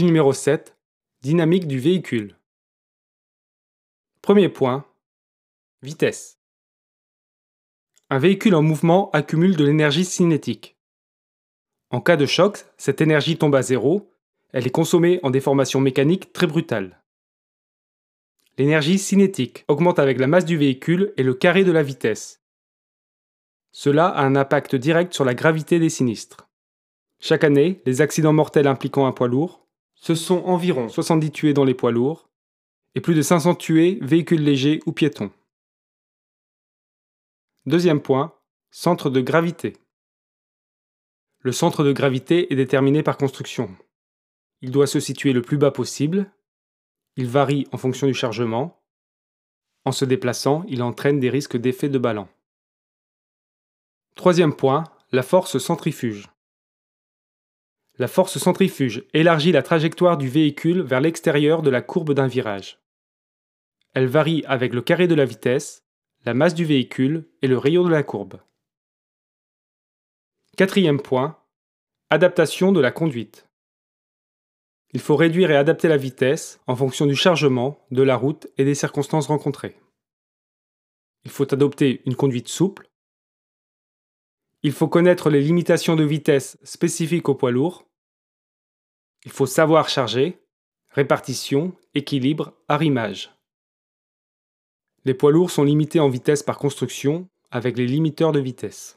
Numéro 7. Dynamique du véhicule. Premier point. Vitesse. Un véhicule en mouvement accumule de l'énergie cinétique. En cas de choc, cette énergie tombe à zéro, elle est consommée en déformation mécanique très brutale. L'énergie cinétique augmente avec la masse du véhicule et le carré de la vitesse. Cela a un impact direct sur la gravité des sinistres. Chaque année, les accidents mortels impliquant un poids lourd, ce sont environ 70 tués dans les poids lourds et plus de 500 tués véhicules légers ou piétons. Deuxième point, centre de gravité. Le centre de gravité est déterminé par construction. Il doit se situer le plus bas possible. Il varie en fonction du chargement. En se déplaçant, il entraîne des risques d'effet de ballon. Troisième point, la force centrifuge. La force centrifuge élargit la trajectoire du véhicule vers l'extérieur de la courbe d'un virage. Elle varie avec le carré de la vitesse, la masse du véhicule et le rayon de la courbe. Quatrième point, adaptation de la conduite. Il faut réduire et adapter la vitesse en fonction du chargement, de la route et des circonstances rencontrées. Il faut adopter une conduite souple. Il faut connaître les limitations de vitesse spécifiques au poids lourd. Il faut savoir charger, répartition, équilibre, arrimage. Les poids lourds sont limités en vitesse par construction avec les limiteurs de vitesse.